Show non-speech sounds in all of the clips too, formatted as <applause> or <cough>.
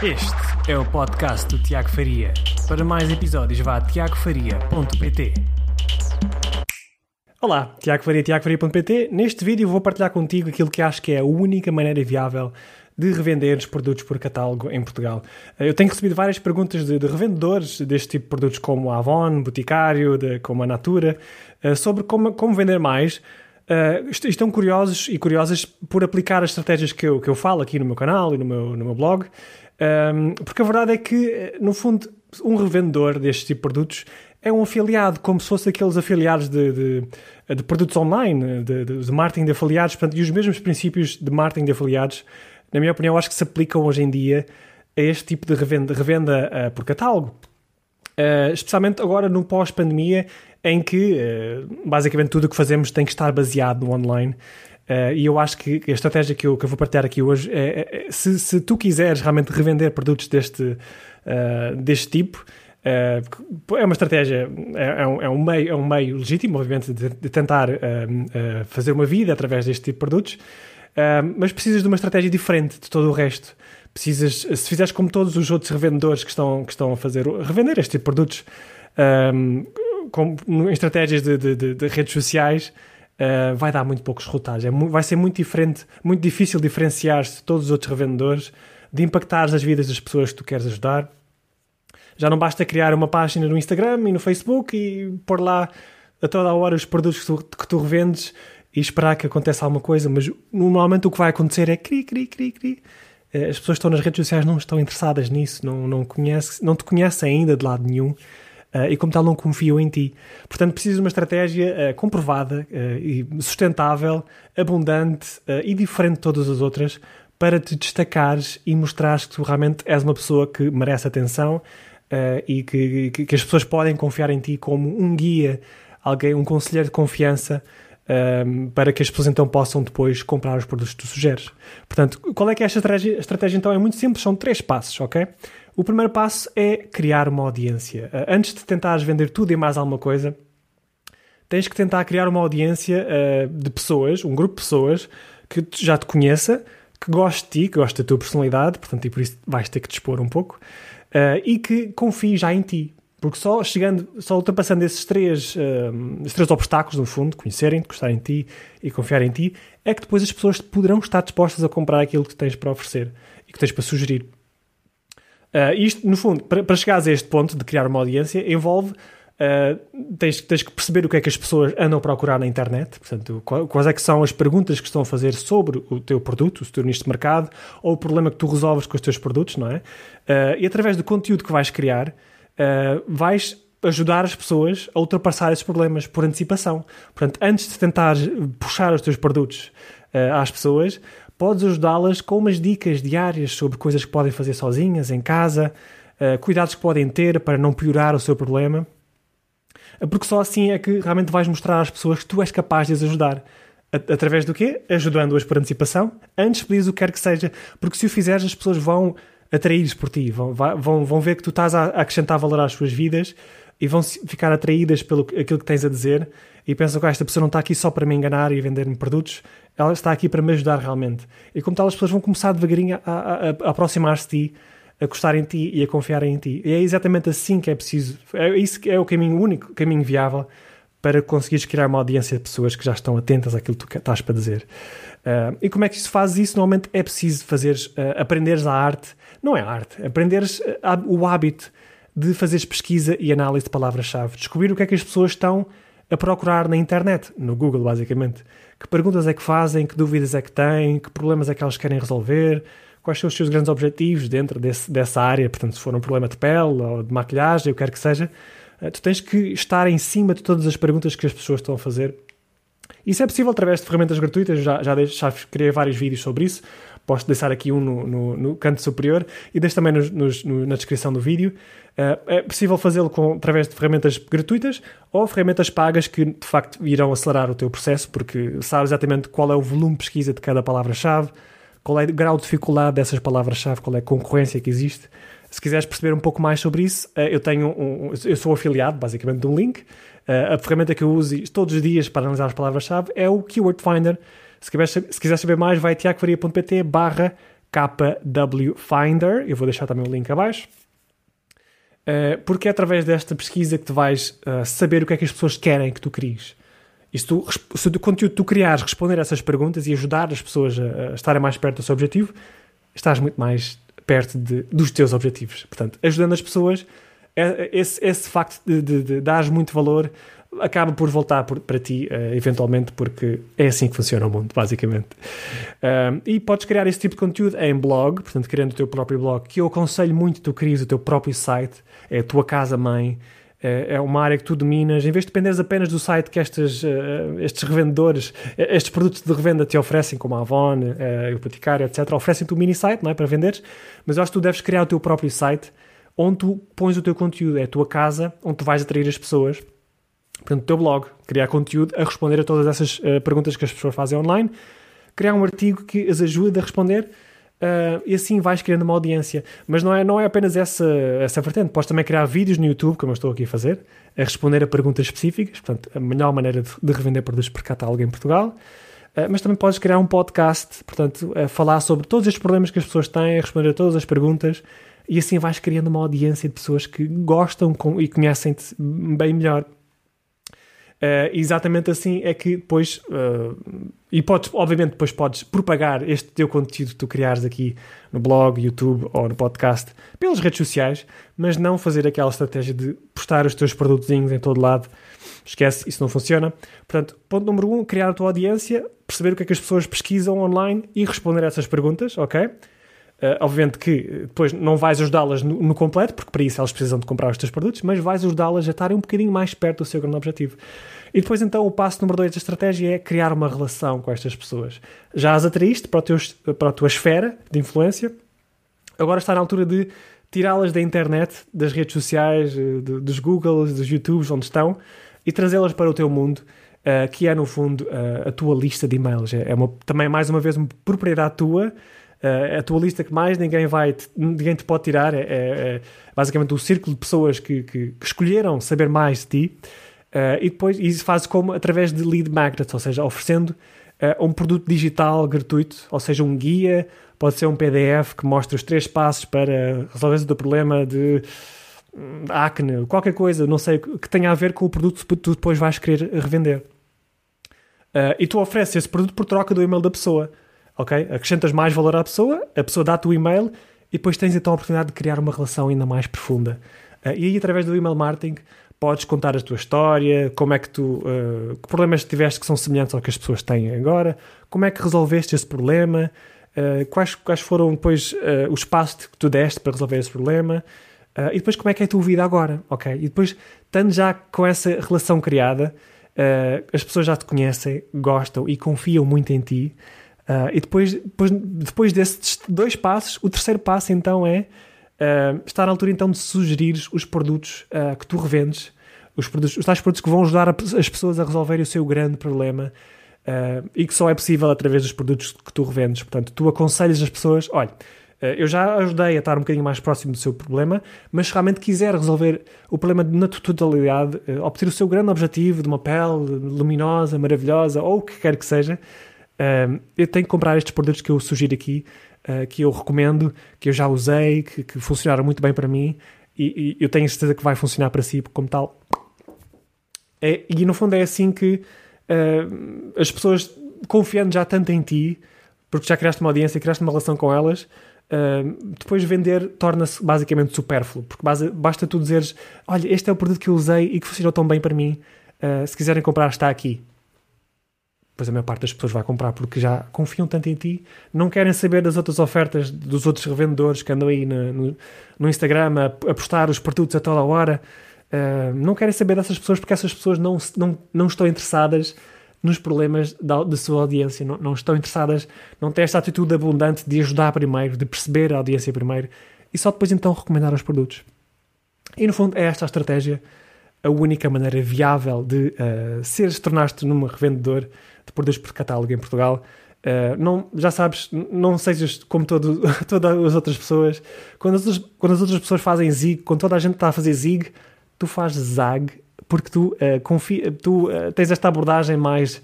Este é o podcast do Tiago Faria. Para mais episódios, vá a tiagofaria.pt. Olá, Tiago Faria, tiagofaria.pt. Neste vídeo vou partilhar contigo aquilo que acho que é a única maneira viável de revender os produtos por catálogo em Portugal. Eu tenho recebido várias perguntas de, de revendedores deste tipo de produtos como a Avon, Boticário, de, como a Natura, eh, sobre como, como vender mais. Uh, estão curiosos e curiosas por aplicar as estratégias que eu, que eu falo aqui no meu canal e no meu, no meu blog, um, porque a verdade é que, no fundo, um revendedor deste tipo de produtos é um afiliado, como se fosse aqueles afiliados de, de, de produtos online, de, de, de, marketing de afiliados, portanto, e os mesmos princípios de marketing de afiliados, na minha opinião, acho que se aplicam hoje em dia a este tipo de revenda, revenda uh, por catálogo. Uh, especialmente agora no pós-pandemia, em que uh, basicamente tudo o que fazemos tem que estar baseado no online. Uh, e eu acho que a estratégia que eu, que eu vou partilhar aqui hoje é, é, é se, se, tu quiseres realmente revender produtos deste, deste tipo, é uma estratégia, é, é, um, é, um, meio, é um meio legítimo, obviamente, de, de tentar fazer uma vida através deste tipo de produtos, mas precisas de uma estratégia diferente de todo o resto. Precisas, se fizeres como todos os outros revendedores que estão, que estão a fazer, revender este tipo de produtos com, em estratégias de, de, de redes sociais, uh, vai dar muito poucos resultados. É, vai ser muito diferente, muito difícil diferenciar-se de todos os outros revendedores, de impactar as vidas das pessoas que tu queres ajudar. Já não basta criar uma página no Instagram e no Facebook e pôr lá a toda a hora os produtos que tu, que tu revendes e esperar que aconteça alguma coisa, mas normalmente o que vai acontecer é cri, cri, cri, cri eh, as pessoas que estão nas redes sociais não estão interessadas nisso, não, não, conhece, não te conhecem ainda de lado nenhum e, como tal, não confiam em ti. Portanto, precisas de uma estratégia uh, comprovada uh, e sustentável, abundante e diferente de todas as outras para te destacares e mostrares que tu realmente és uma pessoa que merece atenção e que, que, que as pessoas podem confiar em ti como um guia, alguém, um conselheiro de confiança um, para que as pessoas então possam depois comprar os produtos que tu sugeres. Portanto, qual é que é esta estratégia? A estratégia então é muito simples, são três passos, ok? O primeiro passo é criar uma audiência. Uh, antes de tentares vender tudo e mais alguma coisa, tens que tentar criar uma audiência uh, de pessoas, um grupo de pessoas que já te conheça, que goste de ti, que goste da tua personalidade, portanto, e por isso vais ter que te um pouco, uh, e que confie já em ti. Porque só chegando, só ultrapassando esses três, esses três obstáculos, no fundo, conhecerem-te, gostarem de ti e confiar em ti, é que depois as pessoas poderão estar dispostas a comprar aquilo que tens para oferecer e que tens para sugerir. Uh, isto, no fundo, para, para chegares a este ponto de criar uma audiência, envolve Uh, tens, tens, que perceber o que é que as pessoas andam a procurar na internet, portanto, quais é que são as perguntas que estão a fazer sobre o teu produto, teu nicho de mercado, ou o problema que tu resolves com os teus produtos, não é? Uh, e através do conteúdo que vais criar, uh, vais ajudar as pessoas a ultrapassar esses problemas por antecipação. Portanto, antes de tentar puxar os teus produtos às pessoas, podes ajudá-las com umas dicas diárias sobre coisas que podem fazer sozinhas, em casa, uh, cuidados que podem ter para não piorar o seu problema. Porque só assim é que realmente vais mostrar às pessoas que tu és capaz de as ajudar. Através do quê? Ajudando-as por antecipação, antes pedires o que quer que seja. Porque se o fizeres, as pessoas vão atraídos por ti, vão, vão, vão ver que tu estás a acrescentar valor às suas vidas e vão ficar atraídas pelo aquilo que tens a dizer e pensam que esta pessoa não está aqui só para me enganar e vender-me produtos, ela está aqui para me ajudar realmente. E como tal, as pessoas vão começar devagarinho a, a, a aproximar-se de ti, a gostarem de ti e a confiarem em ti. E é exatamente assim que é preciso, é isso que é o caminho, único caminho viável para conseguires criar uma audiência de pessoas que já estão atentas àquilo que tu estás para dizer. Uh, e como é que se faz isso? Normalmente é preciso fazeres, uh, aprenderes a arte não é arte. Aprenderes eh, o hábito de fazeres pesquisa e análise de palavras-chave. Descobrir o que é que as pessoas estão a procurar na internet, no Google, basicamente. Que perguntas é que fazem, que dúvidas é que têm, que problemas é que elas querem resolver, quais são os seus grandes objetivos dentro desse, dessa área. Portanto, se for um problema de pele ou de maquilhagem, o que quer que seja, eh, tu tens que estar em cima de todas as perguntas que as pessoas estão a fazer. Isso é possível através de ferramentas gratuitas, já, já, já criei vários vídeos sobre isso. Posso deixar aqui um no, no, no canto superior e deixo também nos, nos, no, na descrição do vídeo. Uh, é possível fazê-lo através de ferramentas gratuitas ou ferramentas pagas que de facto irão acelerar o teu processo, porque sabes exatamente qual é o volume de pesquisa de cada palavra-chave, qual é o grau de dificuldade dessas palavras-chave, qual é a concorrência que existe. Se quiseres perceber um pouco mais sobre isso, uh, eu tenho um, eu sou afiliado basicamente de um link. Uh, a ferramenta que eu uso todos os dias para analisar as palavras-chave é o Keyword Finder se quiser saber mais, vai a tiagofaria.pt barra KW Finder, eu vou deixar também o link abaixo, uh, porque é através desta pesquisa que tu vais uh, saber o que é que as pessoas querem que tu cries. E se, tu, se o conteúdo que tu criares responder a essas perguntas e ajudar as pessoas a, a estarem mais perto do seu objetivo, estás muito mais perto de, dos teus objetivos. Portanto, ajudando as pessoas, é, esse, esse facto de, de, de dar muito valor acaba por voltar por, para ti, uh, eventualmente, porque é assim que funciona o mundo, basicamente. Uh, e podes criar esse tipo de conteúdo em blog, portanto, criando o teu próprio blog, que eu aconselho muito tu cries o teu próprio site, é a tua casa-mãe, é, é uma área que tu dominas, em vez de dependeres apenas do site que estes, uh, estes revendedores, estes produtos de revenda te oferecem, como a Avon, uh, o Boticário, etc., oferecem-te um mini site, não é, para venderes, mas eu acho que tu deves criar o teu próprio site, onde tu pões o teu conteúdo, é a tua casa, onde tu vais atrair as pessoas, portanto, o teu blog, criar conteúdo a responder a todas essas uh, perguntas que as pessoas fazem online, criar um artigo que as ajude a responder Uh, e assim vais criando uma audiência. Mas não é, não é apenas essa, essa vertente. Podes também criar vídeos no YouTube, como eu estou aqui a fazer, a responder a perguntas específicas. Portanto, a melhor maneira de, de revender produtos por catálogo em Portugal. Uh, mas também podes criar um podcast, portanto, a falar sobre todos estes problemas que as pessoas têm, a responder a todas as perguntas. E assim vais criando uma audiência de pessoas que gostam com, e conhecem-te bem melhor. Uh, exatamente assim é que depois, uh, e podes, obviamente, depois podes propagar este teu conteúdo que tu criares aqui no blog, YouTube ou no podcast pelas redes sociais, mas não fazer aquela estratégia de postar os teus produtozinhos em todo lado. Esquece, isso não funciona. Portanto, ponto número um, criar a tua audiência, perceber o que é que as pessoas pesquisam online e responder a essas perguntas, ok? Uh, obviamente que depois não vais ajudá-las no, no, completo, porque para isso elas precisam de comprar os teus produtos, mas vais ajudá-las a estarem um bocadinho mais perto do seu grande objetivo. E depois, então, o passo número dois da estratégia é criar uma relação com estas pessoas. Já as atraíste para, teu, para a tua esfera de influência, agora está na altura de tirá-las da internet, das redes sociais, eh, dos Googles, dos YouTubes, onde estão, e trazê-las para o teu mundo, uh, que é, no fundo, uh, a tua lista de e-mails. É, é uma, também, mais uma vez, uma propriedade tua, a tua lista que mais ninguém vai te, ninguém te pode tirar é, é, é basicamente o círculo de pessoas que, que, que escolheram saber mais de ti Uh, e depois isso faz como através de lead magnets, ou seja, oferecendo uh, um produto digital gratuito, ou seja, um guia, pode ser um PDF que mostra os três passos para resolver o teu problema de hum, acne, qualquer coisa, não sei, que tenha a ver com o produto que tu depois vais querer revender. Uh, e tu ofereces esse produto por troca do e-mail da pessoa, ok? Acrescentas mais valor à pessoa, a pessoa dá-te o e-mail e depois tens então a oportunidade de criar uma relação ainda mais profunda. e aí, através do email marketing, podes contar a tua história, como é que tu, uh, que problemas tiveste que são semelhantes ao que as pessoas têm agora, como é que resolveste esse problema, uh, quais, quais foram depois uh, os passos que tu deste para resolver esse problema, e depois como é que é a tua vida agora, ok? E depois, estando já com essa relação criada, as pessoas já te conhecem, gostam e confiam muito em ti, e depois, depois, depois desses dois passos, o terceiro passo então é Uh, está na altura então de sugerir os produtos uh, que tu revendes, os, produtos, os tais produtos que vão ajudar a, as pessoas a resolverem o seu grande problema uh, e que só é possível através dos produtos que tu revendes. Portanto, tu aconselhas as pessoas: olha, eu já ajudei a estar um bocadinho mais próximo do seu problema, mas se realmente quiser resolver o problema na totalidade, obter o seu grande objetivo de uma pele luminosa, maravilhosa ou o que quer que seja, eu tenho que comprar estes produtos que eu sugiro aqui uh, que eu recomendo, que eu já usei, que, que funcionaram muito bem para mim e, e, eu tenho certeza que vai funcionar para si como tal. É, e no fundo é assim que uh, as pessoas, confiando já tanto em ti, porque já criaste uma audiência, criaste uma relação com elas, uh, depois vender torna-se basicamente supérfluo, porque base, basta tu dizeres: Olha, este é o produto que eu usei e que funcionou tão bem para mim, uh, se quiserem comprar, está aqui pois a maior parte das pessoas vai comprar porque já confiam tanto em ti, não querem saber das outras ofertas dos outros revendedores que andam aí no, no, no Instagram a, a, postar os produtos a toda hora. Uh, não querem saber dessas pessoas porque essas pessoas não, não, não estão interessadas nos problemas da, da sua audiência, não, não estão interessadas, não têm esta atitude abundante de ajudar primeiro, de perceber a audiência primeiro e só depois então recomendar os produtos. E no fundo é esta a estratégia, a única maneira viável de uh, seres, tornar-te num revendedor de produtos por catálogo em Portugal. Uh, não, já sabes, não sejas como todo, <laughs> todas as outras pessoas. Quando as, outras, quando as outras pessoas fazem zig, quando toda a gente está a fazer zig, tu fazes zag, porque tu, uh, confia, tu uh, tens esta abordagem mais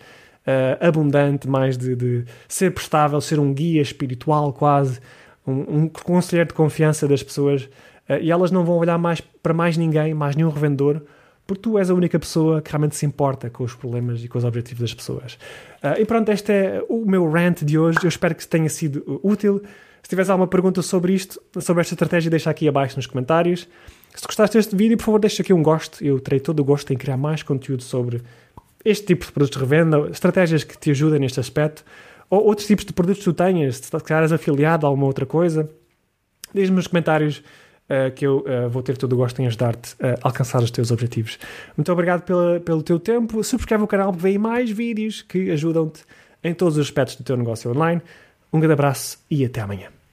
abundante, mais de, de, ser prestável, ser um guia espiritual quase, um, um conselheiro de confiança das pessoas. e elas não vão olhar mais para mais ninguém, mais nenhum revendedor, porque tu és a única pessoa que realmente se importa com os problemas e com os objetivos das pessoas. Uh, e pronto, este é o meu rant de hoje. Eu espero que tenha sido útil. Se tiveres alguma pergunta sobre isto, sobre esta estratégia, deixa aqui abaixo nos comentários. Se gostaste deste vídeo, por favor, deixa aqui um gosto. Eu terei todo o gosto em criar mais conteúdo sobre este tipo de produtos de revenda, estratégias que te ajudem neste aspecto, ou outros tipos de produtos que tu tenhas, se estares afiliado a alguma outra coisa. Diz-me nos comentários uh, que eu uh, vou ter todo o gosto em ajudar-te a alcançar os teus objetivos. Muito obrigado pela, pelo teu tempo. Subscreve o canal porque vem mais vídeos que ajudam-te em todos os aspectos do teu negócio online. Um grande abraço e até amanhã.